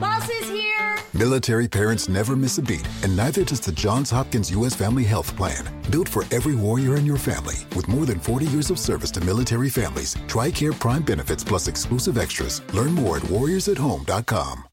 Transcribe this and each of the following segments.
Bus is here. Military parents never miss a beat, and neither does the Johns Hopkins U.S. Family Health Plan. Built for every warrior in your family, with more than 40 years of service to military families, TRICARE Prime benefits plus exclusive extras. Learn more at warriorsathome.com.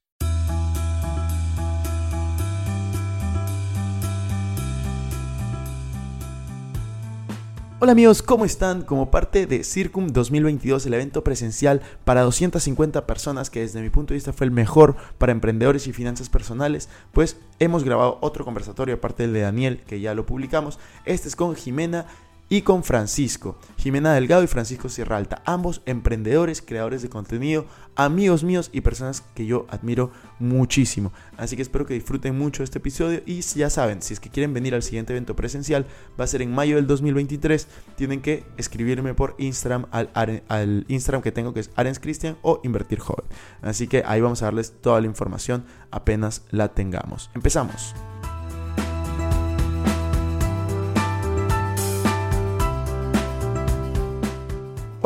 Hola amigos, ¿cómo están? Como parte de Circum 2022, el evento presencial para 250 personas que desde mi punto de vista fue el mejor para emprendedores y finanzas personales, pues hemos grabado otro conversatorio aparte del de Daniel, que ya lo publicamos. Este es con Jimena y con Francisco, Jimena Delgado y Francisco Sierra Alta, ambos emprendedores, creadores de contenido, amigos míos y personas que yo admiro muchísimo. Así que espero que disfruten mucho este episodio y ya saben, si es que quieren venir al siguiente evento presencial, va a ser en mayo del 2023, tienen que escribirme por Instagram al, al Instagram que tengo que es Arens Cristian o Invertir Joven. Así que ahí vamos a darles toda la información apenas la tengamos. Empezamos.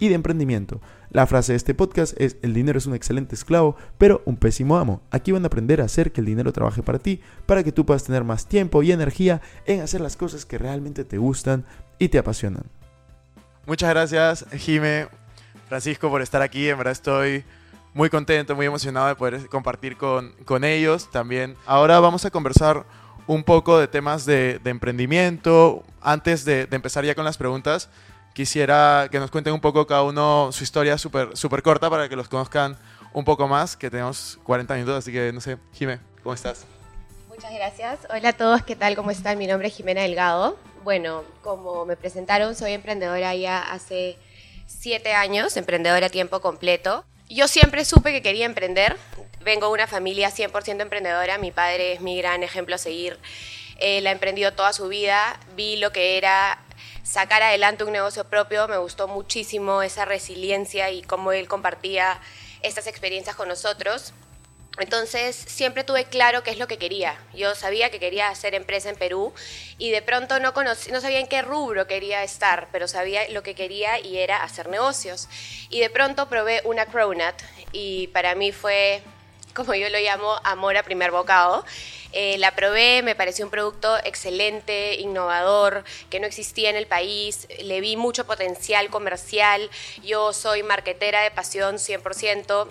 y de emprendimiento. La frase de este podcast es el dinero es un excelente esclavo, pero un pésimo amo. Aquí van a aprender a hacer que el dinero trabaje para ti, para que tú puedas tener más tiempo y energía en hacer las cosas que realmente te gustan y te apasionan. Muchas gracias, Jime, Francisco, por estar aquí. En verdad estoy muy contento, muy emocionado de poder compartir con, con ellos también. Ahora vamos a conversar un poco de temas de, emprendimiento. Antes de, de, empezar ya con las preguntas, quisiera que nos cuenten un poco cada uno su historia súper super corta para que los conozcan un poco más, que tenemos 40 minutos, así que no sé, Jime, ¿cómo estás? Muchas gracias. Hola a todos, ¿qué tal? ¿Cómo están? Mi nombre es Jimena Delgado. Bueno, como me presentaron, soy emprendedora ya hace siete años, emprendedora a tiempo completo. Yo siempre supe que quería emprender. Vengo de una familia 100% emprendedora. Mi padre es mi gran ejemplo a seguir. Él ha emprendido toda su vida. Vi lo que era sacar adelante un negocio propio. Me gustó muchísimo esa resiliencia y cómo él compartía estas experiencias con nosotros. Entonces siempre tuve claro qué es lo que quería. Yo sabía que quería hacer empresa en Perú y de pronto no, conocí, no sabía en qué rubro quería estar, pero sabía lo que quería y era hacer negocios. Y de pronto probé una Cronut y para mí fue, como yo lo llamo, amor a primer bocado. Eh, la probé, me pareció un producto excelente, innovador, que no existía en el país, le vi mucho potencial comercial, yo soy marquetera de pasión 100%,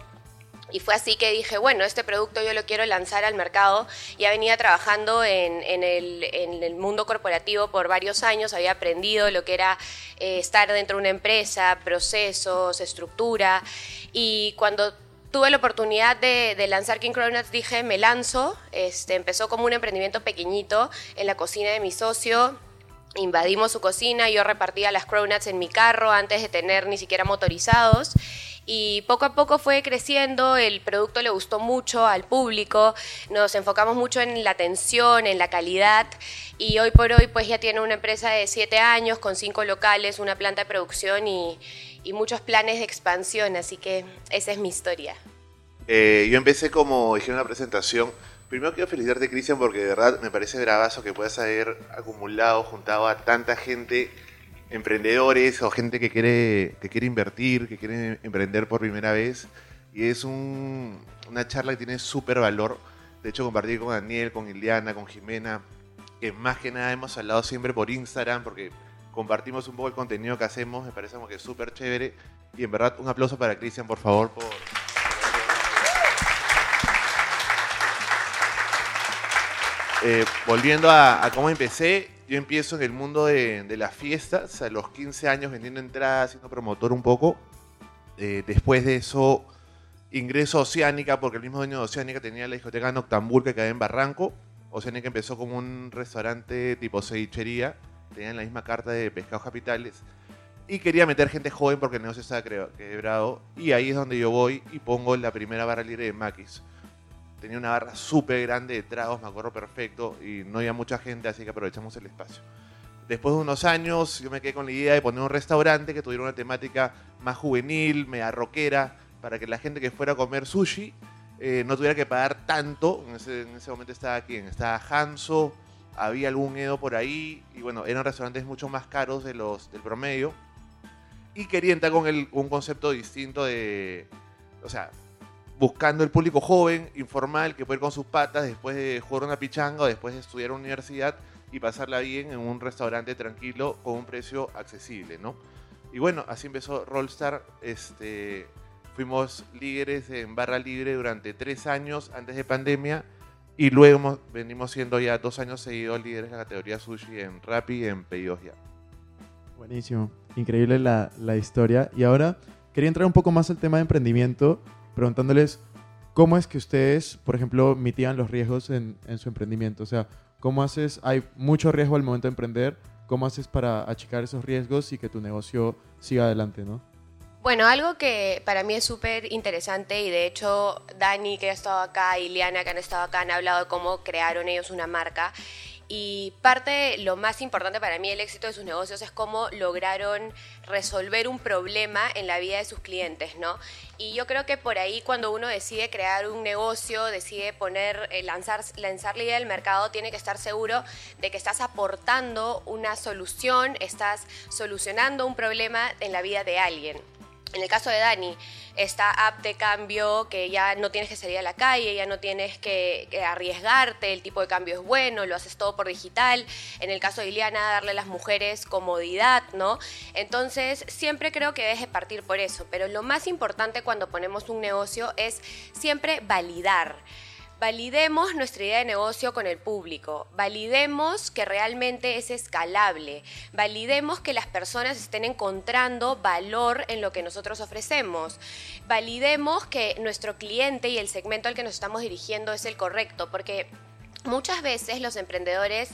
y fue así que dije, bueno, este producto yo lo quiero lanzar al mercado. Ya venía trabajando en, el, mundo corporativo por varios años, había aprendido lo que era eh, estar dentro de una empresa, procesos, estructura. Y cuando tuve la oportunidad de, lanzar King Cronuts, dije, me lanzo. Este, empezó como un emprendimiento pequeñito en la cocina de mi socio. Invadimos su cocina, yo repartía las cronuts en mi carro antes de tener ni siquiera motorizados y poco a poco fue creciendo, el producto le gustó mucho al público, nos enfocamos mucho en la atención, en la calidad y hoy por hoy pues ya tiene una empresa de siete años con cinco locales, una planta de producción y, muchos planes de expansión, así que esa es mi historia. Eh, yo empecé como dije en la presentación. Primero quiero felicitarte, Cristian, porque de verdad me parece bravazo que puedas haber acumulado, juntado a tanta gente emprendedores o gente que quiere, que quiere invertir, que quiere emprender por primera vez. Y es una charla que tiene súper valor. De hecho, compartir con Daniel, con Iliana, con Jimena, que más que nada hemos hablado siempre por Instagram, porque compartimos un poco el contenido que hacemos, me parece como que súper chévere. Y en verdad, un aplauso para Cristian, por favor, por... Eh, volviendo a, cómo empecé, yo empiezo en el mundo de, las fiestas, a los 15 años vendiendo entradas, siendo promotor un poco. Eh, después de eso ingreso a Oceánica, porque el mismo dueño de Oceánica tenía la discoteca Noctambur que quedaba en Barranco. Oceánica empezó como un restaurante tipo cevichería, tenían la misma carta de pescados capitales. Y quería meter gente joven porque el negocio estaba quebrado. Y ahí es donde yo voy y pongo la primera barra libre de Maquis tenía una barra súper grande de tragos, me acuerdo perfecto, y no había mucha gente, así que aprovechamos el espacio. después de unos años yo me quedé con la idea de poner un restaurante que tuviera una temática más juvenil, media rockera, para que la gente que fuera a comer sushi eh, no tuviera que pagar tanto. En ese, en ese momento estaba quien, estaba Hanso, había algún Edo por ahí, y bueno, eran restaurantes mucho más caros de los del promedio. Y quería entrar con el, un concepto distinto de, o sea, buscando el público joven, informal, que puede ir con sus patas después de jugar una pichanga o después de estudiar en universidad y pasarla bien en un restaurante tranquilo con un precio accesible, ¿no? Y bueno, así empezó Rollstar. Este, fuimos líderes en barra libre durante tres años antes de pandemia y luego venimos siendo ya dos años seguidos líderes en la categoría sushi en Rappi y en Pedidos Ya. Buenísimo, increíble la, la historia. Y ahora quería entrar un poco más al tema de emprendimiento, preguntándoles cómo es que ustedes, por ejemplo, mitigan los riesgos en, en su emprendimiento. O sea, ¿cómo haces? Hay mucho riesgo al momento de emprender. ¿Cómo haces para achicar esos riesgos y que tu negocio siga adelante, no? Bueno, algo que para mí es súper interesante y de hecho Dani que ha estado acá y Liana que han estado acá han hablado de cómo crearon ellos una marca y parte, lo más importante para mí el éxito de sus negocios es cómo lograron resolver un problema en la vida de sus clientes, ¿no? Y yo creo que por ahí cuando uno decide crear un negocio, decide poner, eh, lanzar, lanzar la idea del mercado, tiene que estar seguro de que estás aportando una solución, estás solucionando un problema en la vida de alguien. En el caso de Dani, esta app de cambio que ya no tienes que salir a la calle, ya no tienes que, arriesgarte, el tipo de cambio es bueno, lo haces todo por digital. En el caso de Iliana, darle a las mujeres comodidad, ¿no? Entonces, siempre creo que debes partir por eso, pero lo más importante cuando ponemos un negocio es siempre validar. Validemos nuestra idea de negocio con el público, validemos que realmente es escalable, validemos que las personas estén encontrando valor en lo que nosotros ofrecemos, validemos que nuestro cliente y el segmento al que nos estamos dirigiendo es el correcto, porque muchas veces los emprendedores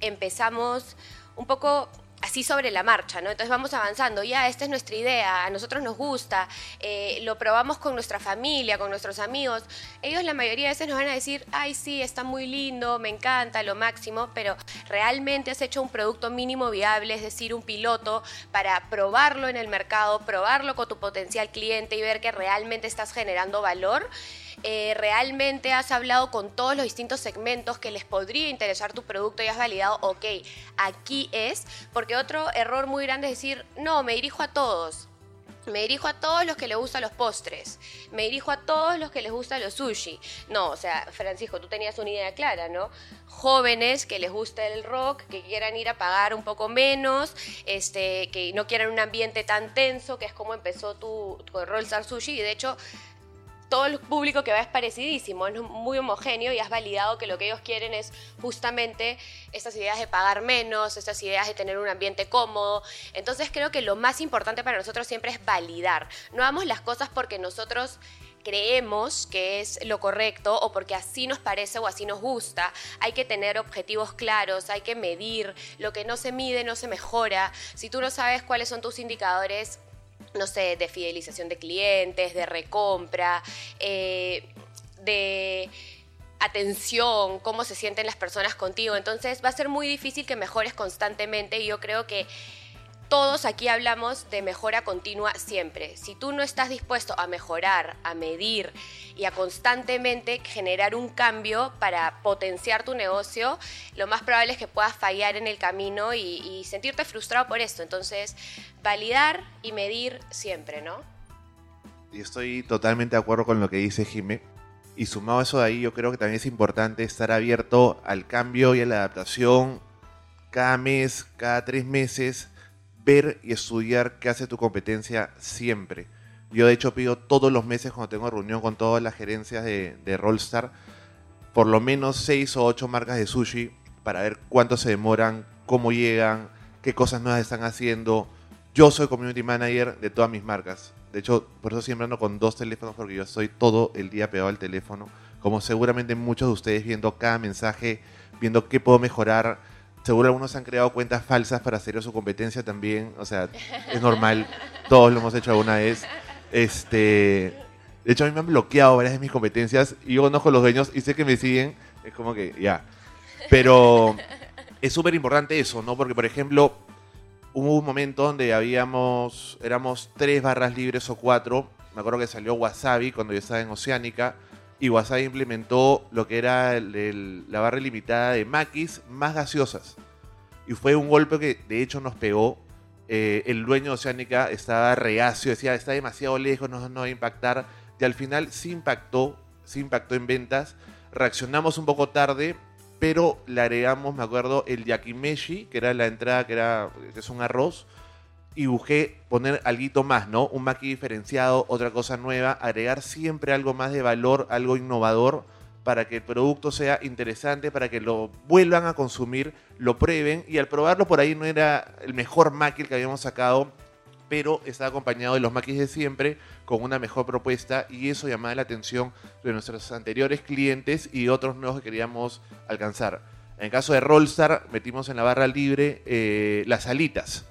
empezamos un poco así sobre la marcha, ¿no? Entonces vamos avanzando, ya, esta es nuestra idea, a nosotros nos gusta, eh, lo probamos con nuestra familia, con nuestros amigos. Ellos la mayoría de veces nos van a decir, ay, sí, está muy lindo, me encanta, lo máximo, pero realmente has hecho un producto mínimo viable, es decir, un piloto para probarlo en el mercado, probarlo con tu potencial cliente y ver que realmente estás generando valor. Eh, realmente has hablado con todos los distintos segmentos que les podría interesar tu producto y has validado, ok, aquí es, porque otro error muy grande es decir, no, me dirijo a todos. Me dirijo a todos los que les gustan los postres. Me dirijo a todos los que les gustan los sushi. No, o sea, Francisco, tú tenías una idea clara, ¿no? Jóvenes que les gusta el rock, que quieran ir a pagar un poco menos, este, que no quieran un ambiente tan tenso, que es como empezó tu, tu Sushi. Y de hecho, todo el público que va es parecidísimo, es muy homogéneo y has validado que lo que ellos quieren es justamente estas ideas de pagar menos, estas ideas de tener un ambiente cómodo. Entonces creo que lo más importante para nosotros siempre es validar. No hagamos las cosas porque nosotros creemos que es lo correcto o porque así nos parece o así nos gusta. Hay que tener objetivos claros, hay que medir. Lo que no se mide no se mejora. Si tú no sabes cuáles son tus indicadores, no sé, de fidelización de clientes, de recompra, eh, de atención, cómo se sienten las personas contigo. Entonces va a ser muy difícil que mejores constantemente y yo creo que todos aquí hablamos de mejora continua siempre. Si tú no estás dispuesto a mejorar, a medir y a constantemente generar un cambio para potenciar tu negocio, lo más probable es que puedas fallar en el camino y, sentirte frustrado por esto. Entonces, validar y medir siempre, ¿no? Y estoy totalmente de acuerdo con lo que dice Jimé. Y sumado a eso de ahí, yo creo que también es importante estar abierto al cambio y a la adaptación cada mes, cada tres meses ver y estudiar qué hace tu competencia siempre. Yo de hecho pido todos los meses cuando tengo reunión con todas las gerencias de, de Rollstar, por lo menos seis o ocho marcas de sushi para ver cuánto se demoran, cómo llegan, qué cosas nuevas están haciendo. Yo soy community manager de todas mis marcas. De hecho, por eso siempre ando con dos teléfonos porque yo estoy todo el día pegado al teléfono. Como seguramente muchos de ustedes viendo cada mensaje, viendo qué puedo mejorar, seguro algunos han creado cuentas falsas para hacer su competencia también. O sea, es normal. Todos lo hemos hecho alguna vez. Este, de hecho, a mí me han bloqueado varias de mis competencias y yo conozco los dueños y sé que me siguen. Es como que ya. Pero es súper importante eso, ¿no? Porque, por ejemplo, hubo un momento donde habíamos, éramos tres barras libres o cuatro. Me acuerdo que salió Wasabi cuando yo estaba en Oceánica. Y Wasabi implementó lo que era la barra limitada de maquis más gaseosas. Y fue un golpe que de hecho nos pegó. Eh, el dueño de Oceánica estaba reacio, decía, está demasiado lejos, no, no va a impactar. Y al final sí impactó, sí impactó en ventas. Reaccionamos un poco tarde, pero le agregamos, me acuerdo, el yakimeshi, que era la entrada, que, era, que es un arroz. Y busqué poner algo más, ¿no? Un maqui diferenciado, otra cosa nueva, agregar siempre algo más de valor, algo innovador, para que el producto sea interesante, para que lo vuelvan a consumir, lo prueben. Y al probarlo por ahí no era el mejor maqui que habíamos sacado, pero estaba acompañado de los maquis de siempre, con una mejor propuesta, y eso llamaba la atención de nuestros anteriores clientes y otros nuevos que queríamos alcanzar. En el caso de Rollstar, metimos en la barra libre eh, las alitas.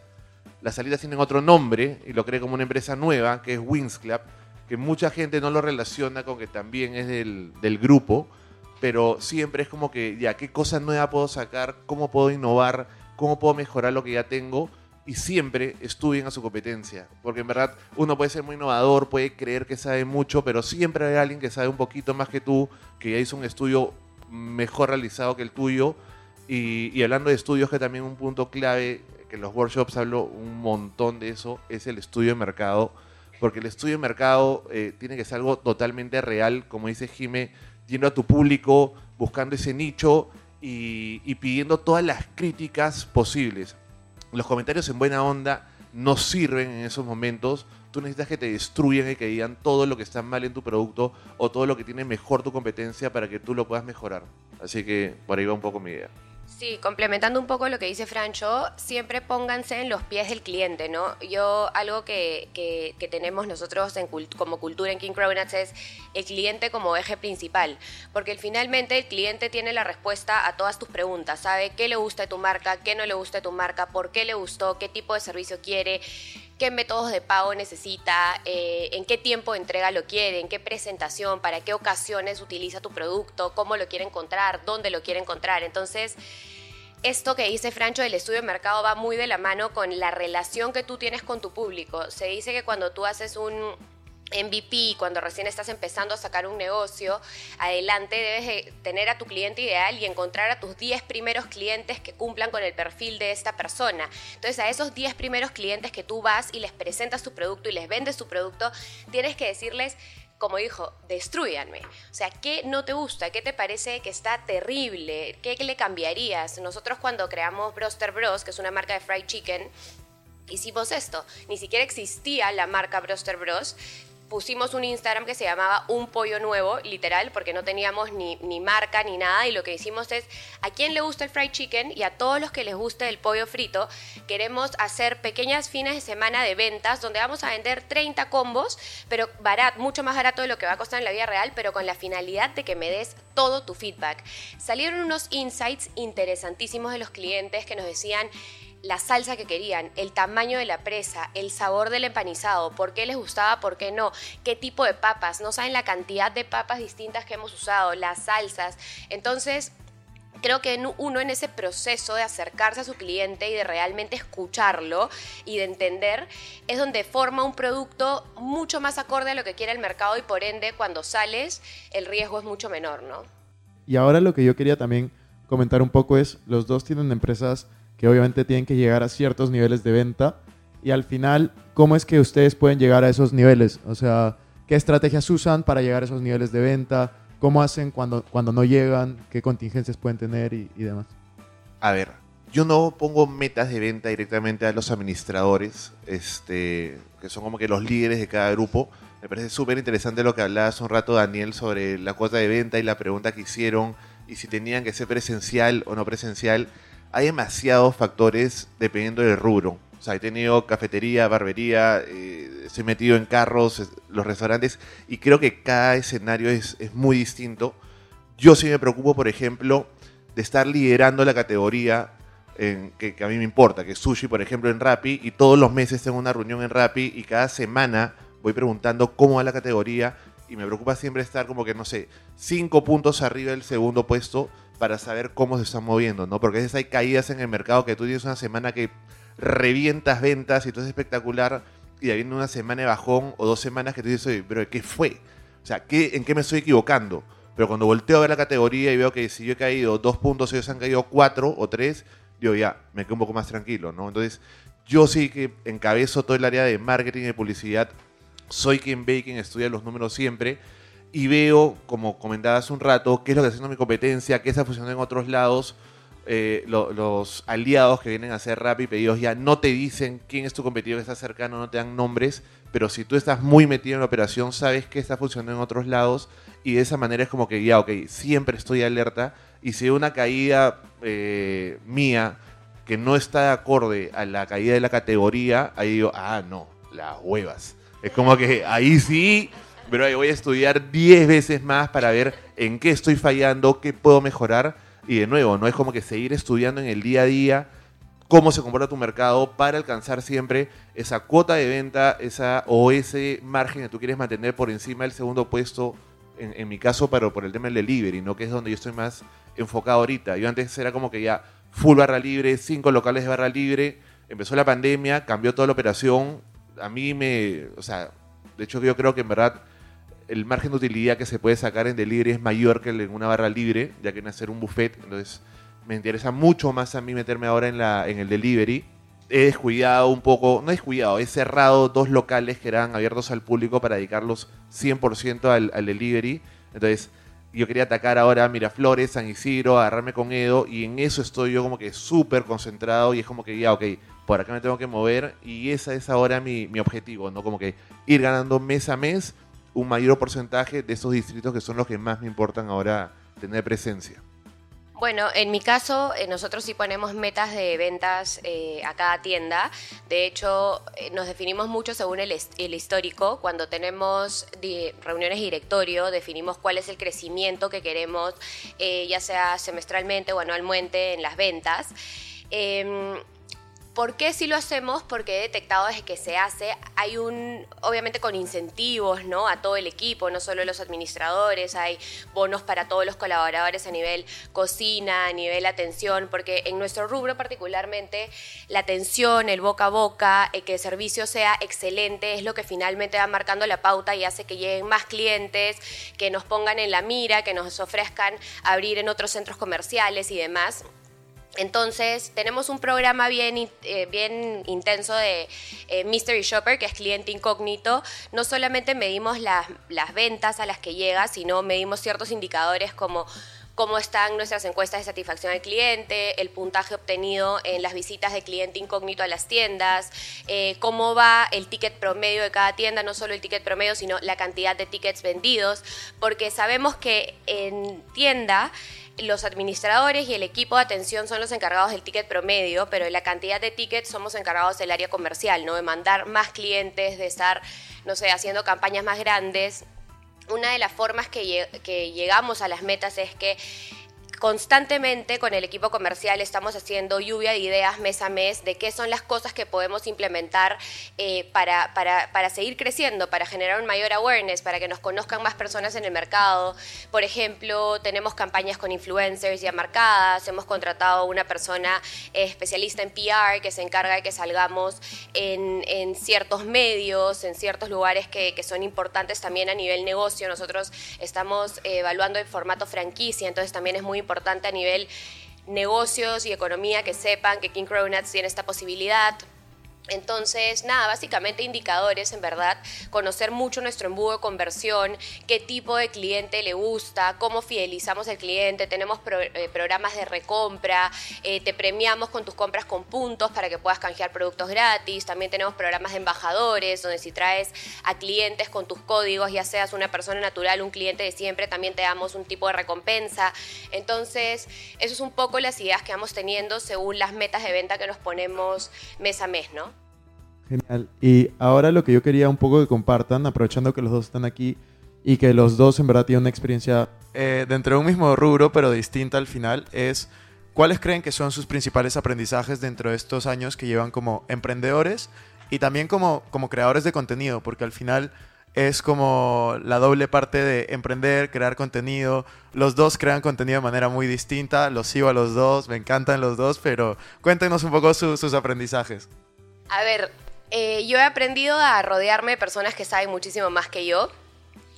Las alitas tienen otro nombre y lo creé como una empresa nueva, que es Wings Club, que mucha gente no lo relaciona con que también es del, del grupo, pero siempre es como que, ya, ¿qué cosa nueva puedo sacar? ¿Cómo puedo innovar? ¿Cómo puedo mejorar lo que ya tengo? Y siempre estudien a su competencia, porque en verdad uno puede ser muy innovador, puede creer que sabe mucho, pero siempre hay alguien que sabe un poquito más que tú, que ya hizo un estudio mejor realizado que el tuyo. Y, y hablando de estudios, que también un punto clave, que en los workshops hablo un montón de eso, es el estudio de mercado. Porque el estudio de mercado eh, tiene que ser algo totalmente real, como dice Jime, yendo a tu público, buscando ese nicho y, y pidiendo todas las críticas posibles. Los comentarios en buena onda no sirven en esos momentos. Tú necesitas que te destruyan y que digan todo lo que está mal en tu producto o todo lo que tiene mejor tu competencia para que tú lo puedas mejorar. Así que por ahí va un poco mi idea. Sí, complementando un poco lo que dice Francho, siempre pónganse en los pies del cliente, ¿no? Yo, algo que, que- que tenemos nosotros en cult- como cultura en King Cronuts es el cliente como eje principal, porque finalmente el cliente tiene la respuesta a todas tus preguntas, sabe qué le gusta de tu marca, qué no le gusta de tu marca, por qué le gustó, qué tipo de servicio quiere, qué métodos de pago necesita, eh, en qué tiempo de entrega lo quiere, en qué presentación, para qué ocasiones utiliza tu producto, cómo lo quiere encontrar, dónde lo quiere encontrar. Entonces, esto que dice Francho del estudio de mercado va muy de la mano con la relación que tú tienes con tu público. Se dice que cuando tú haces un MVP, cuando recién estás empezando a sacar un negocio, adelante debes de tener a tu cliente ideal y encontrar a tus 10 primeros clientes que cumplan con el perfil de esta persona. Entonces a esos 10 primeros clientes que tú vas y les presentas tu producto y les vendes tu producto, tienes que decirles como dijo, destruyanme. O sea, ¿qué no te gusta? ¿Qué te parece que está terrible? ¿Qué le cambiarías? Nosotros cuando creamos Broster Bros, que es una marca de fried chicken, hicimos esto. Ni siquiera existía la marca Broster Bros. Pusimos un Instagram que se llamaba Un Pollo Nuevo, literal, porque no teníamos ni, ni marca ni nada. Y lo que hicimos es, a quién le gusta el fried chicken y a todos los que les guste el pollo frito, queremos hacer pequeñas fines de semana de ventas donde vamos a vender 30 combos, pero barato, mucho más barato de lo que va a costar en la vida real, pero con la finalidad de que me des todo tu feedback. Salieron unos insights interesantísimos de los clientes que nos decían la salsa que querían, el tamaño de la presa, el sabor del empanizado, por qué les gustaba, por qué no, qué tipo de papas, no saben la cantidad de papas distintas que hemos usado, las salsas. Entonces, creo que uno en ese proceso de acercarse a su cliente y de realmente escucharlo y de entender es donde forma un producto mucho más acorde a lo que quiere el mercado y por ende cuando sales el riesgo es mucho menor, ¿no? Y ahora lo que yo quería también comentar un poco es, los dos tienen empresas que obviamente tienen que llegar a ciertos niveles de venta y al final, ¿cómo es que ustedes pueden llegar a esos niveles? O sea, ¿qué estrategias usan para llegar a esos niveles de venta? ¿Cómo hacen cuando, cuando no llegan? ¿Qué contingencias pueden tener y, y demás? A ver, yo no pongo metas de venta directamente a los administradores, este, que son como que los líderes de cada grupo. Me parece súper interesante lo que hablaba hace un rato Daniel sobre la cuota de venta y la pregunta que hicieron y si tenían que ser presencial o no presencial. Hay demasiados factores dependiendo del rubro. O sea, he tenido cafetería, barbería, eh, estoy metido en carros, los restaurantes, y creo que cada escenario es, es muy distinto. Yo sí me preocupo, por ejemplo, de estar liderando la categoría en- que, que a mí me importa, que sushi, por ejemplo, en Rappi, y todos los meses tengo una reunión en Rappi y cada semana voy preguntando cómo va la categoría y me preocupa siempre estar como que, no sé, cinco puntos arriba del segundo puesto, para saber cómo se están moviendo, ¿no? Porque a veces hay caídas en el mercado que tú tienes una semana que revientas ventas y todo es espectacular y viene una semana de bajón o dos semanas que tú dices, oye, pero ¿qué fue? O sea, ¿qué, ¿en qué me estoy equivocando? Pero cuando volteo a ver la categoría y veo que si yo he caído dos puntos, ellos han caído cuatro o tres, yo ya me quedo un poco más tranquilo, ¿no? Entonces, yo sí que encabezo todo el área de marketing y publicidad. Soy quien ve y quien estudia los números siempre. Y veo, como comentaba hace un rato, qué es lo que está haciendo mi competencia, qué está funcionando en otros lados. Eh, los aliados que vienen a hacer rap y pedidos ya no te dicen quién es tu competidor que está cercano, no te dan nombres, pero si tú estás muy metido en la operación, sabes qué está funcionando en otros lados y de esa manera es como que ya, ok, siempre estoy alerta y si hay una caída eh, mía que no está acorde a la caída de la categoría, ahí digo, ah, no, las huevas. Es como que ahí sí, pero ahí voy a estudiar 10 veces más para ver en qué estoy fallando, qué puedo mejorar. Y de nuevo, no es como que seguir estudiando en el día a día cómo se comporta tu mercado para alcanzar siempre esa cuota de venta esa, o ese margen que tú quieres mantener por encima del segundo puesto, en, mi caso, pero por el tema del delivery, ¿no? que es donde yo estoy más enfocado ahorita. Yo antes era como que ya full barra libre, cinco locales de barra libre. Empezó la pandemia, cambió toda la operación. A mí me. O sea, de hecho, yo creo que en verdad el margen de utilidad que se puede sacar en delivery es mayor que en una barra libre, ya que en hacer un buffet. Entonces, me interesa mucho más a mí meterme ahora en, la, en el delivery. He descuidado un poco, no he descuidado, he cerrado dos locales que eran abiertos al público para dedicarlos 100% al, al delivery. Entonces, yo quería atacar ahora a Miraflores, San Isidro, agarrarme con Edo, y en eso estoy yo como que súper concentrado y es como que ya, ok, por acá me tengo que mover y esa es ahora mi, mi objetivo, ¿no? Como que ir ganando mes a mes un mayor porcentaje de esos distritos que son los que más me importan ahora tener presencia. Bueno, en mi caso, eh, nosotros sí ponemos metas de ventas eh, a cada tienda. De hecho, eh, nos definimos mucho según el, histórico. Cuando tenemos reuniones de directorio, definimos cuál es el crecimiento que queremos, ya sea semestralmente o anualmente en las ventas. Em, ¿Por qué si lo hacemos? Porque he detectado desde que se hace, hay un, obviamente con incentivos, ¿no? A todo el equipo, no solo los administradores, hay bonos para todos los colaboradores a nivel cocina, a nivel atención, porque en nuestro rubro particularmente la atención, el boca a boca, el que el servicio sea excelente es lo que finalmente va marcando la pauta y hace que lleguen más clientes, que nos pongan en la mira, que nos ofrezcan abrir en otros centros comerciales y demás. Entonces, tenemos un programa bien, eh, bien intenso de eh, Mystery Shopper, que es cliente incógnito. No solamente medimos las, las ventas a las que llega, sino medimos ciertos indicadores como cómo están nuestras encuestas de satisfacción del cliente, el puntaje obtenido en las visitas de cliente incógnito a las tiendas, eh, cómo va el ticket promedio de cada tienda, no solo el ticket promedio, sino la cantidad de tickets vendidos, porque sabemos que en tienda los administradores y el equipo de atención son los encargados del ticket promedio, pero la cantidad de tickets somos encargados del área comercial, ¿no? De mandar más clientes, de estar, no sé, haciendo campañas más grandes. Una de las formas que, que llegamos a las metas es que constantemente con el equipo comercial estamos haciendo lluvia de ideas mes a mes de qué son las cosas que podemos implementar eh, para, para, seguir creciendo, para generar un mayor awareness, para que nos conozcan más personas en el mercado. Por ejemplo, tenemos campañas con influencers ya marcadas, hemos contratado una persona eh, especialista en PR que se encarga de que salgamos en, en ciertos medios, en ciertos lugares que, que, son importantes también a nivel negocio. Nosotros estamos eh, evaluando el formato franquicia, entonces también es muy importante a nivel negocios y economía que sepan que King Cronuts tiene esta posibilidad. Entonces, nada, básicamente indicadores, en verdad, conocer mucho nuestro embudo de conversión, qué tipo de cliente le gusta, cómo fidelizamos al cliente, tenemos eh, programas de recompra, eh, te premiamos con tus compras con puntos para que puedas canjear productos gratis, también tenemos programas de embajadores, donde si traes a clientes con tus códigos, ya seas una persona natural, un cliente de siempre, también te damos un tipo de recompensa. Entonces, eso es un poco las ideas que vamos teniendo según las metas de venta que nos ponemos mes a mes, ¿no? Genial. Y ahora lo que yo quería un poco que compartan, aprovechando que los dos están aquí y que los dos en verdad tienen una experiencia eh, dentro de un mismo rubro, pero distinta al final, es cuáles creen que son sus principales aprendizajes dentro de estos años que llevan como emprendedores y también como, como creadores de contenido, porque al final es como la doble parte de emprender, crear contenido. Los dos crean contenido de manera muy distinta, los sigo a los dos, me encantan los dos, pero cuéntenos un poco sus aprendizajes. A ver, eh, yo he aprendido a rodearme de personas que saben muchísimo más que yo.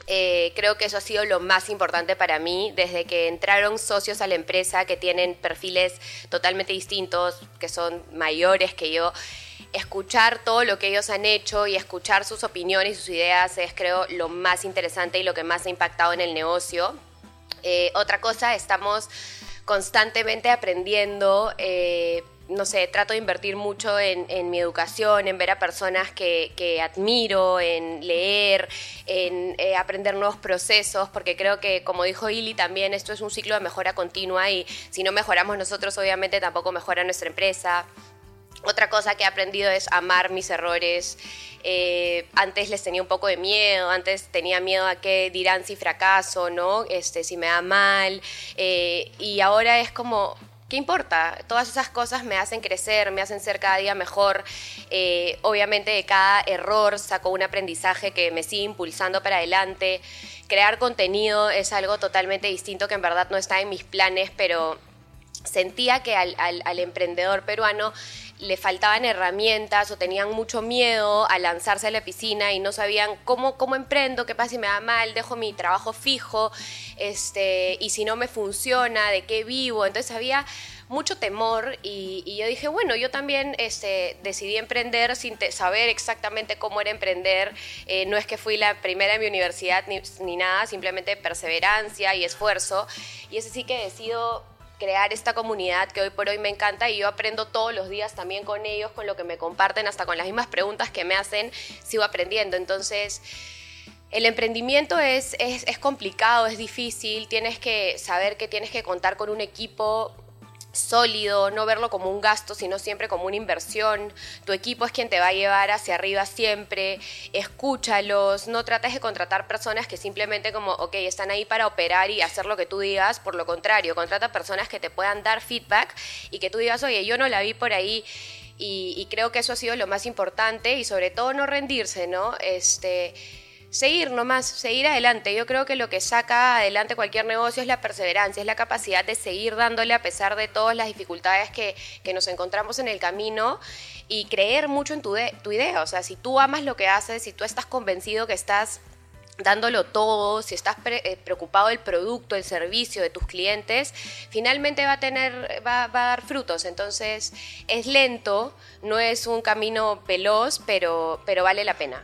Eh, creo que eso ha sido lo más importante para mí desde que entraron socios a la empresa que tienen perfiles totalmente distintos, que son mayores que yo. Escuchar todo lo que ellos han hecho y escuchar sus opiniones y sus ideas es creo lo más interesante y lo que más ha impactado en el negocio. Eh, otra cosa, estamos constantemente aprendiendo no sé, trato de invertir mucho en, mi educación, en ver a personas que, admiro, en leer, en eh, aprender nuevos procesos, porque creo que, como dijo Ili, también esto es un ciclo de mejora continua y si no mejoramos nosotros, obviamente tampoco mejora nuestra empresa. Otra cosa que he aprendido es amar mis errores. Eh, antes les tenía un poco de miedo, antes tenía miedo a qué dirán si fracaso, ¿no? Este, si me da mal. Eh, y ahora es como, ¿Qué importa? Todas esas cosas me hacen crecer, me hacen ser cada día mejor. Eh, obviamente de cada error saco un aprendizaje que me sigue impulsando para adelante. Crear contenido es algo totalmente distinto que en verdad no está en mis planes, pero sentía que al emprendedor peruano le faltaban herramientas o tenían mucho miedo a lanzarse a la piscina y no sabían cómo, cómo emprendo, qué pasa si me da mal, dejo mi trabajo fijo, este, y si no me funciona, de qué vivo. Entonces había mucho temor y, yo dije, bueno, yo también este, decidí emprender sin saber exactamente cómo era emprender. Eh, no es que fui la primera en mi universidad ni, ni nada, simplemente perseverancia y esfuerzo. Y ese sí que decido crear esta comunidad que hoy por hoy me encanta y yo aprendo todos los días también con ellos, con lo que me comparten, hasta con las mismas preguntas que me hacen, sigo aprendiendo. Entonces, el emprendimiento es, es, es complicado, es difícil, tienes que saber que tienes que contar con un equipo sólido, no verlo como un gasto, sino siempre como una inversión. Tu equipo es quien te va a llevar hacia arriba siempre. Escúchalos, no trates de contratar personas que simplemente como, ok, están ahí para operar y hacer lo que tú digas. Por lo contrario, contrata personas que te puedan dar feedback y que tú digas, oye, yo no la vi por ahí. Y, y creo que eso ha sido lo más importante y sobre todo no rendirse, ¿no? Este seguir nomás, seguir adelante. Yo creo que lo que saca adelante cualquier negocio es la perseverancia, es la capacidad de seguir dándole a pesar de todas las dificultades que, nos encontramos en el camino y creer mucho en tu, tu idea. O sea, si tú amas lo que haces, si tú estás convencido que estás dándolo todo, si estás eh, preocupado del producto, el servicio de tus clientes, finalmente va a tener, va, a dar frutos. Entonces es lento, no es un camino veloz, pero, pero vale la pena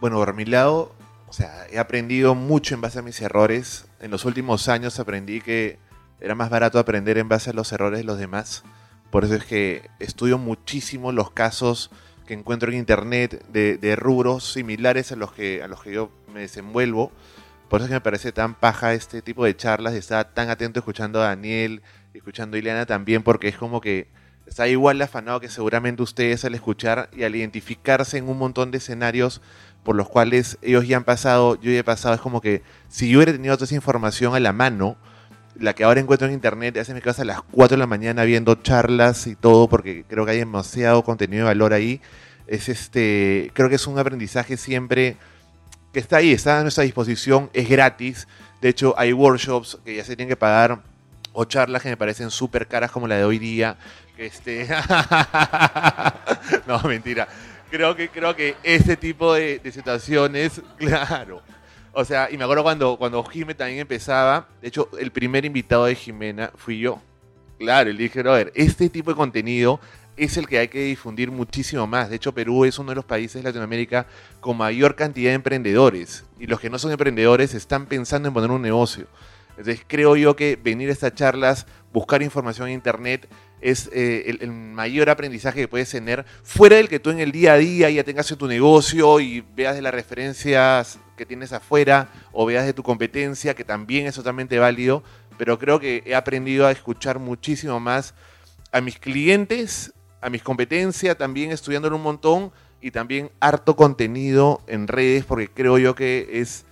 bueno, por mi lado, o sea, he aprendido mucho en base a mis errores. En los últimos años aprendí que era más barato aprender en base a los errores de los demás. Por eso es que estudio muchísimo los casos que encuentro en internet de, rubros similares a los, que, a los que yo me desenvuelvo. Por eso es que me parece tan paja este tipo de charlas y estar tan atento escuchando a Daniel, escuchando a Ileana también, porque es como que está igual de afanado que seguramente ustedes al escuchar y al identificarse en un montón de escenarios por los cuales ellos ya han pasado, yo ya he pasado, es como que si yo hubiera tenido toda esa información a la mano, la que ahora encuentro en internet, hace mi casa a las 4 de la mañana viendo charlas y todo, porque creo que hay demasiado contenido de valor ahí, es este, creo que es un aprendizaje siempre que está ahí, está a nuestra disposición, es gratis, de hecho hay workshops que ya se tienen que pagar, o charlas que me parecen súper caras como la de hoy día, que este... no, mentira creo que, creo que ese tipo de, situaciones, claro. O sea, y me acuerdo cuando, cuando Jimena también empezaba, de hecho, el primer invitado de Jimena fui yo. Claro, y le dije, a ver, este tipo de contenido es el que hay que difundir muchísimo más. De hecho, Perú es uno de los países de Latinoamérica con mayor cantidad de emprendedores. Y los que no son emprendedores están pensando en poner un negocio. Entonces, creo yo que venir a estas charlas, buscar información en Internet, es eh, el, mayor aprendizaje que puedes tener, fuera del que tú en el día a día ya tengas tu negocio y veas de las referencias que tienes afuera o veas de tu competencia, que también es totalmente válido, pero creo que he aprendido a escuchar muchísimo más a mis clientes, a mis competencias, también estudiándolo un montón y también harto contenido en redes, porque creo yo que es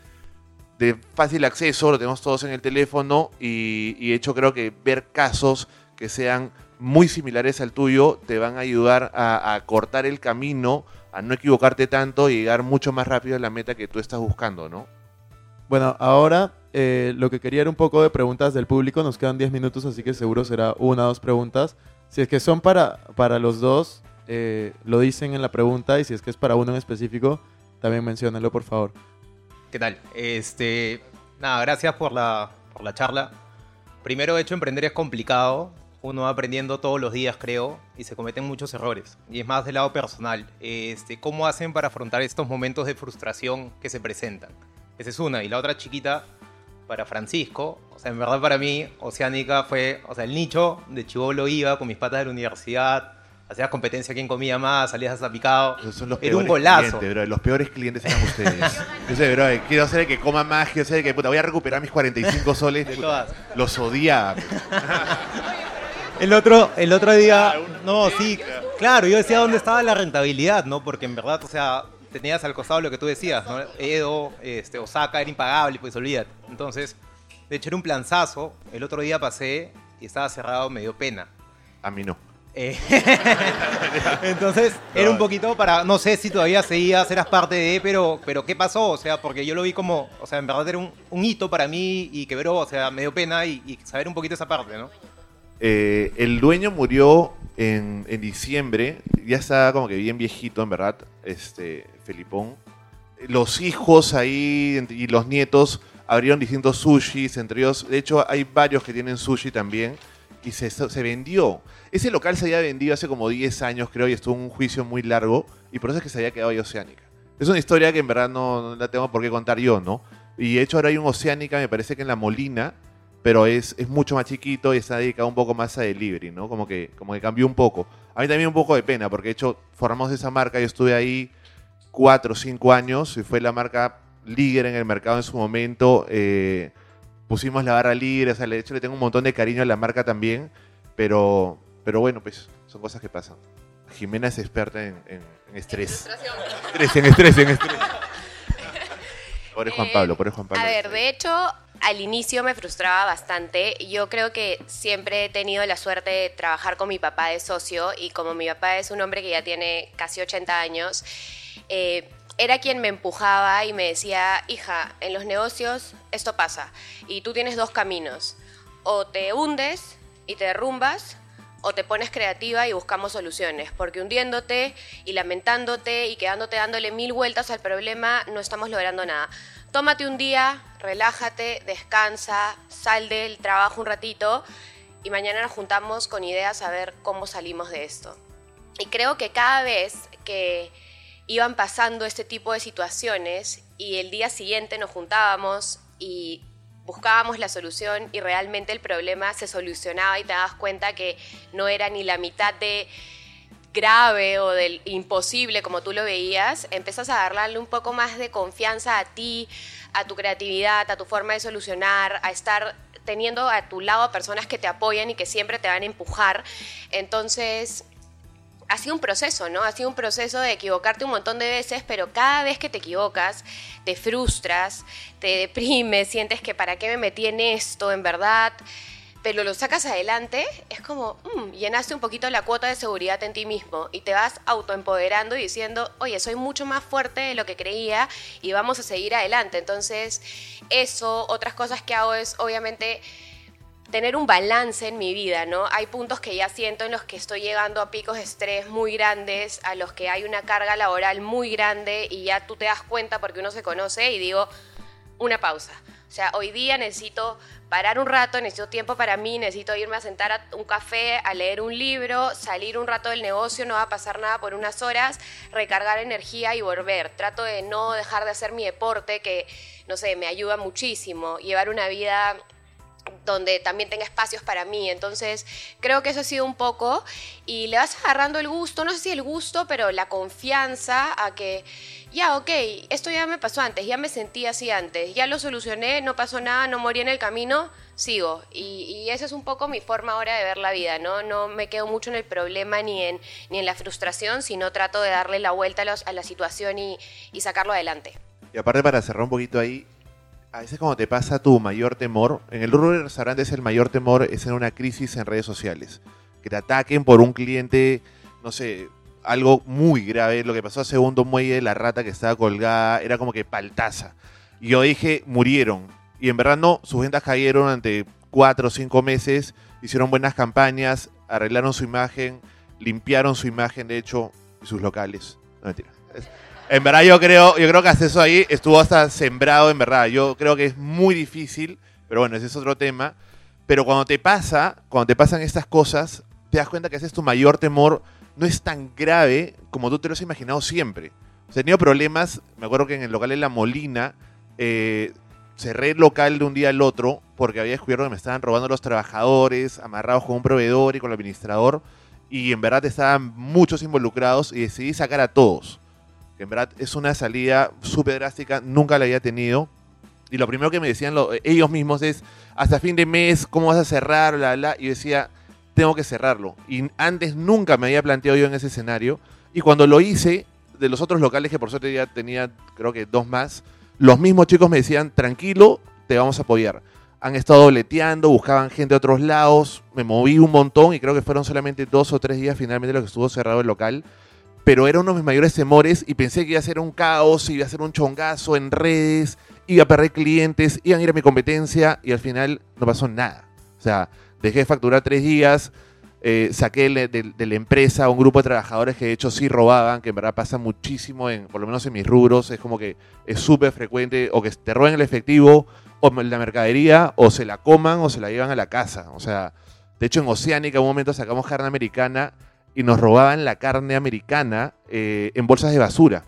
de fácil acceso, lo tenemos todos en el teléfono y, y hecho creo que ver casos que sean muy similares al tuyo te van a ayudar a, cortar el camino a no equivocarte tanto y llegar mucho más rápido a la meta que tú estás buscando, ¿no? Bueno, ahora eh, lo que quería era un poco de preguntas del público. Nos quedan 10 minutos, así que seguro será una o dos preguntas. Si es que son para, para los dos, eh, lo dicen en la pregunta. Y si es que es para uno en específico, también menciónenlo, por favor. ¿Qué tal? Este, nada, gracias por la, por la charla. Primero, de hecho, emprender es complicado. Uno va aprendiendo todos los días, creo, y se cometen muchos errores. Y es más del lado personal. Este, ¿Cómo hacen para afrontar estos momentos de frustración que se presentan? Esa es una. Y la otra chiquita, para Francisco. O sea, en verdad para mí, Oceánica fue, o sea, el nicho de chivolo iba con mis patas de la universidad, hacías competencia quién comía más, salías a picado. Esos son los Era un golazo. clientes, bro. Los peores clientes eran ustedes. Yo sé, bro, quiero hacer el que coma más, quiero hacer el que puta, voy a recuperar mis 45 soles. De puta. todas. Los odiaba. El otro, el otro día, no, sí, claro, yo decía dónde estaba la rentabilidad, ¿no? Porque en verdad, o sea, tenías al costado lo que tú decías, ¿no? Edo, este, Osaka era impagable, pues olvídate. Entonces, de hecho era un planzazo. El otro día pasé y estaba cerrado, me dio pena. A mí no. Eh, Entonces, era un poquito para, no sé si todavía seguías, eras parte de, pero, pero ¿qué pasó? O sea, porque yo lo vi como, o sea, en verdad era un, un hito para mí y quebró, o sea, me dio pena y, y saber un poquito esa parte, ¿no? Eh, el dueño murió en, diciembre, ya estaba como que bien viejito, en verdad, este, Felipón. Los hijos ahí y los nietos abrieron distintos sushis, entre ellos, de hecho hay varios que tienen sushi también, y se, vendió. Ese local se había vendido hace como 10 años, creo, y estuvo un juicio muy largo, y por eso es que se había quedado ahí Oceánica. Es una historia que en verdad no, no la tengo por qué contar yo, ¿no? Y de hecho ahora hay un Oceánica, me parece que en La Molina, pero es, es mucho más chiquito y está dedicado un poco más a delivery, ¿no? Como que, como que cambió un poco. A mí también un poco de pena, porque de hecho formamos esa marca, yo estuve ahí cuatro o cinco años y fue la marca líder en el mercado en su momento. eh, pusimos la barra libre, o sea, de hecho le tengo un montón de cariño a la marca también, pero, pero bueno, pues son cosas que pasan. Jimena es experta en, en- en estrés. Estrés, en estrés, en estrés. Pobre Juan Pablo, pobre Juan Pablo. A ver, de hecho, al inicio me frustraba bastante. Yo creo que siempre he tenido la suerte de trabajar con mi papá de socio y como mi papá es un hombre que ya tiene casi 80 años, eh, era quien me empujaba y me decía, hija, en los negocios esto pasa y tú tienes dos caminos. O te hundes y te derrumbas o te pones creativa y buscamos soluciones, porque hundiéndote y lamentándote y quedándote dándole mil vueltas al problema no estamos logrando nada. Tómate un día, relájate, descansa, sal del trabajo un ratito y mañana nos juntamos con ideas a ver cómo salimos de esto. Y creo que cada vez que iban pasando este tipo de situaciones y el día siguiente nos juntábamos y buscábamos la solución y realmente el problema se solucionaba y te das cuenta que no era ni la mitad de grave o del imposible como tú lo veías, empiezas a darle un poco más de confianza a ti, a tu creatividad, a tu forma de solucionar, a estar teniendo a tu lado a personas que te apoyan y que siempre te van a empujar. Entonces, ha sido un proceso, ¿no? Ha sido un proceso de equivocarte un montón de veces, pero cada vez que te equivocas, te frustras, te deprimes, sientes que para qué me metí en esto, en verdad, pero lo sacas adelante, es como, mm, llenaste un poquito la cuota de seguridad en ti mismo y te vas autoempoderando y diciendo, oye, soy mucho más fuerte de lo que creía y vamos a seguir adelante. Entonces, eso, otras cosas que hago es, obviamente, tener un balance en mi vida, ¿no? Hay puntos que ya siento en los que estoy llegando a picos de estrés muy grandes, a los que hay una carga laboral muy grande y ya tú te das cuenta porque uno se conoce y digo, una pausa. O sea, hoy día necesito parar un rato, necesito tiempo para mí, necesito irme a sentar a un café, a leer un libro, salir un rato del negocio, no va a pasar nada por unas horas, recargar energía y volver. Trato de no dejar de hacer mi deporte, que, no sé, me ayuda muchísimo. Llevar una vida donde también tenga espacios para mí. Entonces, creo que eso ha sido un poco. Y le vas agarrando el gusto, no sé si el gusto, pero la confianza a que, ya, ok, esto ya me pasó antes, ya me sentí así antes, ya lo solucioné, no pasó nada, no morí en el camino, sigo. Y, y esa es un poco mi forma ahora de ver la vida, ¿no? No me quedo mucho en el problema ni en, ni en la frustración, sino trato de darle la vuelta a, los- a la situación y, y sacarlo adelante. Y aparte para cerrar un poquito ahí, a veces cuando te pasa tu mayor temor, en el rubro de restaurantes el mayor temor es en una crisis en redes sociales. Que te ataquen por un cliente, no sé, algo muy grave. Lo que pasó a segundo muelle, la rata que estaba colgada, era como que paltaza. Y yo dije, murieron. Y en verdad no, sus ventas cayeron durante cuatro o cinco meses, hicieron buenas campañas, arreglaron su imagen, limpiaron su imagen, de hecho, y sus locales. No, mentira. En verdad yo creo, yo creo que hasta eso ahí estuvo hasta sembrado, en verdad. Yo creo que es muy difícil, pero bueno, ese es otro tema. Pero cuando te pasa, cuando te pasan estas cosas, te das cuenta que ese es tu mayor temor. No es tan grave como tú te lo has imaginado siempre. O he tenido problemas, me acuerdo que en el local de La Molina, eh, cerré el local de un día al otro porque había descubierto que me estaban robando los trabajadores, amarrados con un proveedor y con el administrador. Y en verdad estaban muchos involucrados y decidí sacar a todos. En verdad es una salida súper drástica, nunca la había tenido. Y lo primero que me decían lo- ellos mismos es, hasta fin de mes, ¿cómo vas a cerrar? Bla, bla. Y yo decía, tengo que cerrarlo. Y antes nunca me había planteado yo en ese escenario. Y cuando lo hice, de los otros locales, que por suerte ya tenía, creo que dos más, los mismos chicos me decían, tranquilo, te vamos a apoyar. Han estado dobleteando, buscaban gente de otros lados, me moví un montón y creo que fueron solamente dos o tres días finalmente lo que estuvo cerrado el local. Pero era uno de mis mayores temores y pensé que iba a ser un caos, iba a ser un chongazo en redes, iba a perder clientes, iban a ir a mi competencia y al final no pasó nada. O sea, dejé de facturar tres días, eh, saqué de, la empresa a un grupo de trabajadores que de hecho sí robaban, que en verdad pasa muchísimo, en, por lo menos en mis rubros, es como que es súper frecuente o que te roben el efectivo o la mercadería o se la coman o se la llevan a la casa. O sea, de hecho en Oceánica un momento sacamos carne americana y nos robaban la carne americana eh, en bolsas de basura.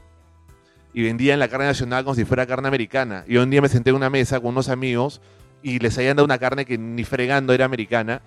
Y vendían la carne nacional como si fuera carne americana. Y un día me senté en una mesa con unos amigos y les habían dado una carne que ni fregando era americana.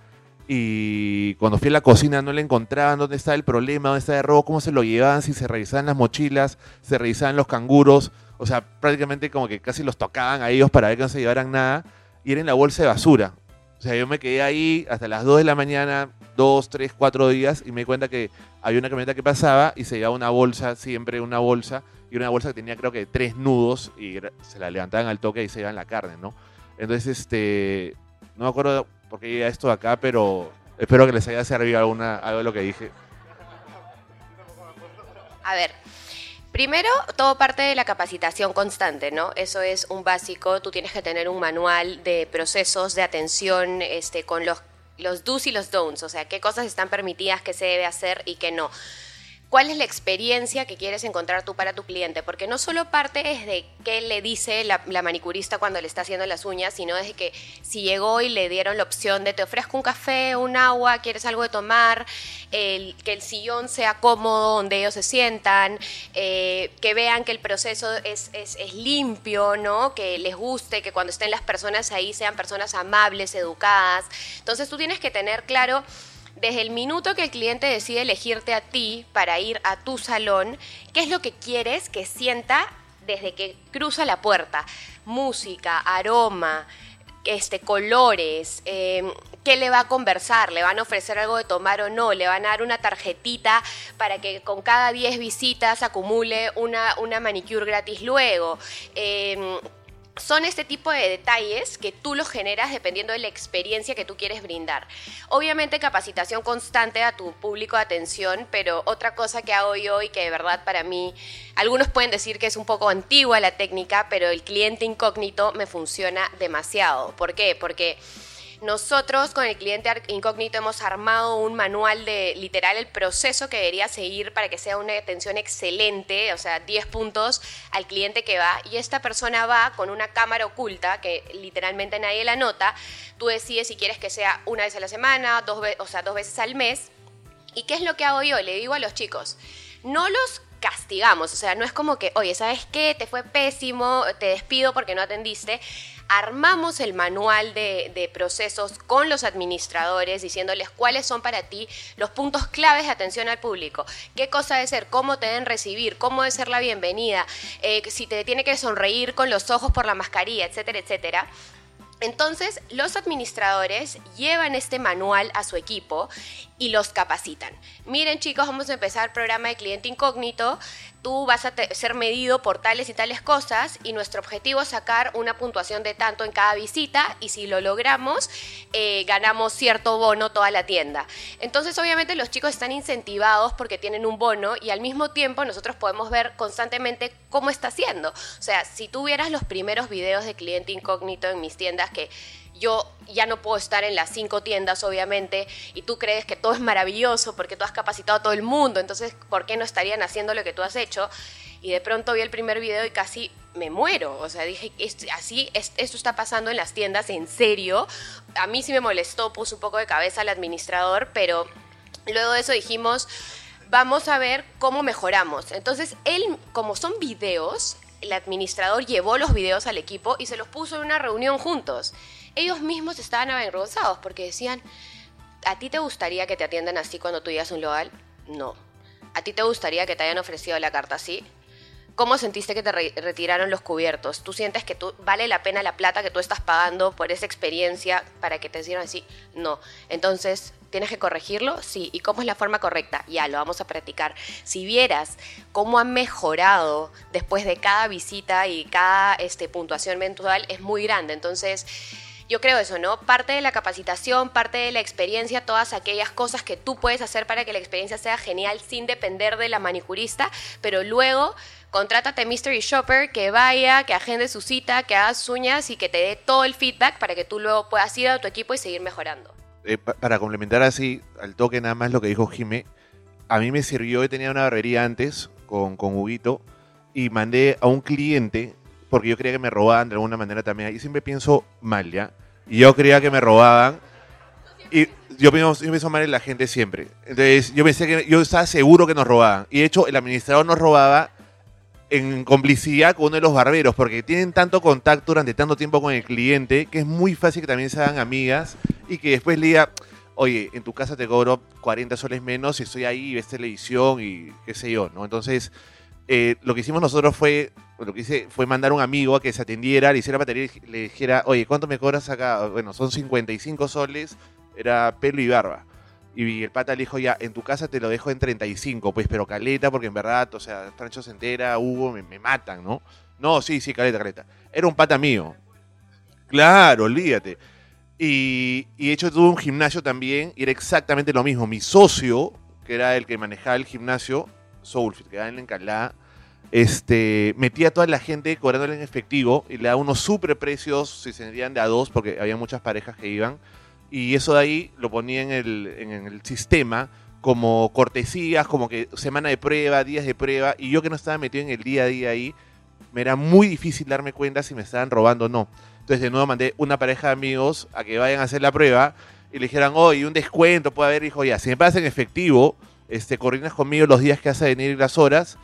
Y cuando fui a la cocina no le encontraban dónde estaba el problema, dónde estaba el robo, cómo se lo llevaban, si se revisaban las mochilas, se revisaban los canguros. O sea, prácticamente como que casi los tocaban a ellos para ver que no se llevaran nada. Y era en la bolsa de basura. O sea, yo me quedé ahí hasta las 2 de la mañana, 2, 3, 4 días, y me di cuenta que había una camioneta que pasaba y se llevaba una bolsa, siempre una bolsa, y una bolsa que tenía creo que tres nudos, y se la levantaban al toque y se llevaban la carne, ¿no? Entonces, este, no me acuerdo por qué llega esto de acá, pero espero que les haya servido alguna, algo de lo que dije. A ver, primero todo parte de la capacitación constante, ¿no? Eso es un básico. Tú tienes que tener un manual de procesos de atención este, con los, los do's y los don'ts, o sea, qué cosas están permitidas, qué se debe hacer y qué no. ¿Cuál es la experiencia que quieres encontrar tú para tu cliente? Porque no solo parte es de qué le dice la, manicurista cuando le está haciendo las uñas, sino desde que si llegó y le dieron la opción de te ofrezco un café, un agua, quieres algo de tomar, que el sillón sea cómodo donde ellos se sientan, eh, que vean que el proceso es, es- es limpio, ¿no? Que les guste, que cuando estén las personas ahí sean personas amables, educadas. Entonces tú tienes que tener claro desde el minuto que el cliente decide elegirte a ti para ir a tu salón, ¿qué es lo que quieres que sienta desde que cruza la puerta? Música, aroma, este, colores, eh, qué le va a conversar, le van a ofrecer algo de tomar o no, le van a dar una tarjetita para que con cada 10 visitas acumule una, una manicure gratis luego. Eh, son este tipo de detalles que tú los generas dependiendo de la experiencia que tú quieres brindar. Obviamente capacitación constante a tu público de atención, pero otra cosa que hago yo y que de verdad para mí, algunos pueden decir que es un poco antigua la técnica, pero el cliente incógnito me funciona demasiado. ¿Por qué? Porque... Nosotros con el cliente incógnito hemos armado un manual de literal el proceso que debería seguir para que sea una atención excelente, o sea, 10 puntos al cliente que va y esta persona va con una cámara oculta que literalmente nadie la nota, tú decides si quieres que sea una vez a la semana, dos ve- o sea, dos veces al mes. ¿Y qué es lo que hago yo? Le digo a los chicos, no los castigamos, o sea, no es como que, oye, ¿sabes qué? Te fue pésimo, te despido porque no atendiste. Armamos el manual de, de procesos con los administradores, diciéndoles cuáles son para ti los puntos claves de atención al público. ¿Qué cosa debe ser? ¿Cómo te deben recibir? ¿Cómo debe ser la bienvenida? Eh, si te tiene que sonreír con los ojos por la mascarilla, etcétera, etcétera. Entonces, los administradores llevan este manual a su equipo y los capacitan. Miren chicos, vamos a empezar programa de cliente incógnito. Tú vas a ser medido por tales y tales cosas y nuestro objetivo es sacar una puntuación de tanto en cada visita y si lo logramos eh, ganamos cierto bono toda la tienda. Entonces obviamente los chicos están incentivados porque tienen un bono y al mismo tiempo nosotros podemos ver constantemente cómo está haciendo. O sea, si tú vieras los primeros videos de cliente incógnito en mis tiendas que yo ya no puedo estar en las cinco tiendas, obviamente, y tú crees que todo es maravilloso porque tú has capacitado a todo el mundo, entonces, ¿por qué no estarían haciendo lo que tú has hecho? Y de pronto vi el primer video y casi me muero. O sea, dije, "Es- así, es- esto está pasando en las tiendas, en serio. A mí sí me molestó, puso un poco de cabeza al administrador, pero luego de eso dijimos, vamos a ver cómo mejoramos. Entonces, él, como son videos, el administrador llevó los videos al equipo y se los puso en una reunión juntos. Ellos mismos estaban avergonzados porque decían, ¿a ti te gustaría que te atiendan así cuando tú llegas a un local? No. ¿A ti te gustaría que te hayan ofrecido la carta así? ¿Cómo sentiste que te re- retiraron los cubiertos? ¿Tú sientes que tú, vale la pena la plata que tú estás pagando por esa experiencia para que te hicieran así? No. Entonces, ¿tienes que corregirlo? Sí. ¿Y cómo es la forma correcta? Ya, lo vamos a practicar. Si vieras cómo han mejorado después de cada visita y cada este, puntuación mensual, es muy grande. Entonces, yo creo eso, ¿no? Parte de la capacitación, parte de la experiencia, todas aquellas cosas que tú puedes hacer para que la experiencia sea genial sin depender de la manicurista, pero luego contrátate Mystery Shopper que vaya, que agende su cita, que haga uñas y que te dé todo el feedback para que tú luego puedas ir a tu equipo y seguir mejorando. Eh, pa- para complementar así, al toque nada más lo que dijo Jimé, a mí me sirvió, yo tenía una barbería antes con, con Huguito y mandé a un cliente, porque yo creía que me robaban de alguna manera también, y siempre pienso mal, ¿ya? Y yo creía que me robaban, y yo pienso, pienso mal en la gente siempre. Entonces yo pensé que, yo estaba seguro que nos robaban, y de hecho el administrador nos robaba en complicidad con uno de los barberos, porque tienen tanto contacto durante tanto tiempo con el cliente que es muy fácil que también se hagan amigas y que después le diga, oye, en tu casa te cobro 40 soles menos y estoy ahí, ves televisión y qué sé yo, ¿no? Entonces, eh, lo que hicimos nosotros fue, lo que hice fue mandar a un amigo a que se atendiera, le hiciera batería y le dijera, oye, ¿cuánto me cobras acá? Bueno, son 55 soles, era pelo y barba. Y el pata le dijo, ya, en tu casa te lo dejo en 35, pues, pero caleta, porque en verdad, o sea, Francho se entera, Hugo, me, matan, ¿no? No, sí, sí, caleta, caleta. Era un pata mío. Claro, olvídate. Y, y de hecho tuve un gimnasio también y era exactamente lo mismo. Mi socio, que era el que manejaba el gimnasio, Soulfit, que era en la Encalada, este, metía a toda la gente cobrándole en efectivo y le daba unos super precios si se vendían de a dos, porque había muchas parejas que iban. Y eso de ahí lo ponía en el, en el sistema como cortesías, como que semana de prueba, días de prueba. Y yo que no estaba metido en el día a día ahí, me era muy difícil darme cuenta si me estaban robando o no. Entonces de nuevo mandé una pareja de amigos a que vayan a hacer la prueba y le dijeran, oye, un descuento puede haber, dijo, ya, si me pasas en efectivo, este, coordinas conmigo los días que vas a venir y las horas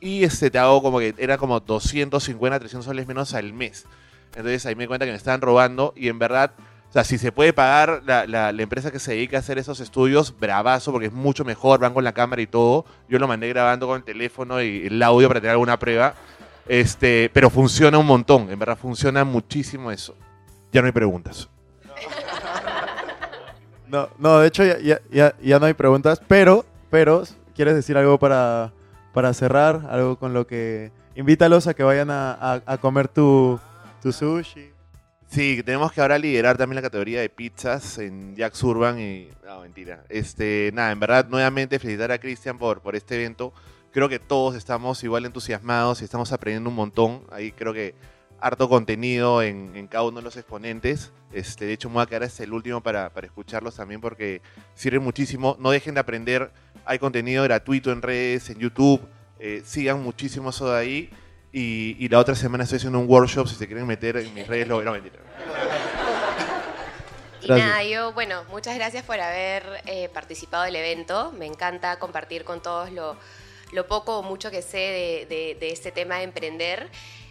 y este, te hago como que era como 250, 300 soles menos al mes. Entonces ahí me di cuenta que me estaban robando y en verdad, o sea, si se puede pagar la, la- la empresa que se dedica a hacer esos estudios, bravazo, porque es mucho mejor, van con la cámara y todo. Yo lo mandé grabando con el teléfono y el audio para tener alguna prueba. Este, pero funciona un montón, en verdad funciona muchísimo eso. Ya no hay preguntas. No, no, de hecho ya, ya, ya, ya no hay preguntas, pero, pero, ¿quieres decir algo para, para cerrar? Algo con lo que... Invítalos a que vayan a, a- a comer tu, tu sushi. Sí, tenemos que ahora liderar también la categoría de pizzas en Jax Urban y... No, mentira. Este, nada, en verdad, nuevamente felicitar a Cristian por, por este evento. Creo que todos estamos igual entusiasmados y estamos aprendiendo un montón. Ahí creo que harto contenido en, en cada uno de los exponentes. Este, de hecho, me voy a quedar hasta el último para, para escucharlos también porque sirven muchísimo. No dejen de aprender. Hay contenido gratuito en redes, en YouTube. Eh, sigan muchísimo eso de ahí. Y, y la otra semana estoy haciendo un workshop. Si se quieren meter en mis redes, lo no, mentira. Y Gracias. nada, yo, bueno, muchas gracias por haber eh, participado del evento. Me encanta compartir con todos lo, lo poco o mucho que sé de, de- de este tema de emprender.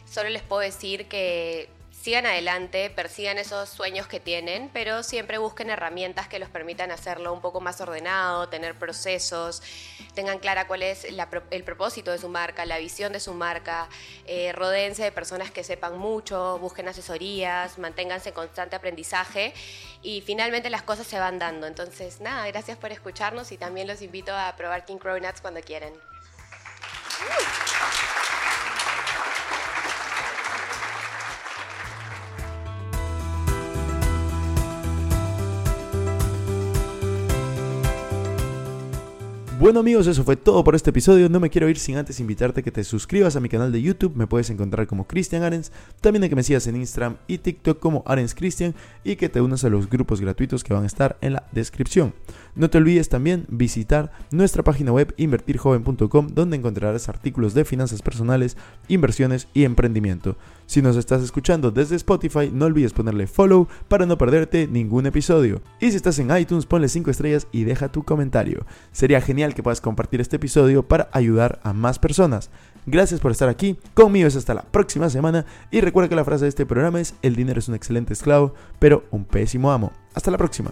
Solo les puedo decir que sigan adelante, persigan esos sueños que tienen, pero siempre busquen herramientas que los permitan hacerlo un poco más ordenado, tener procesos, tengan clara cuál es el propósito de su marca, la visión de su marca, eh, rodéense de personas que sepan mucho, busquen asesorías, manténganse en constante aprendizaje y finalmente las cosas se van dando. Entonces, nada, gracias por escucharnos y también los invito a probar King Crow Nuts cuando quieran. Bueno amigos, eso fue todo por este episodio. No me quiero ir sin antes invitarte a que te suscribas a mi canal de YouTube. Me puedes encontrar como Cristian Arens. También de que me sigas en Instagram y TikTok como Arens Cristian y que te unas a los grupos gratuitos que van a estar en la descripción. No te olvides también visitar nuestra página web invertirjoven.com donde encontrarás artículos de finanzas personales, inversiones y emprendimiento. Si nos estás escuchando desde Spotify, no olvides ponerle follow para no perderte ningún episodio. Y si estás en iTunes, ponle 5 estrellas y deja tu comentario. Sería genial que puedas compartir este episodio para ayudar a más personas. Gracias por estar aquí, conmigo es hasta la próxima semana y recuerda que la frase de este programa es el dinero es un excelente esclavo, pero un pésimo amo. Hasta la próxima.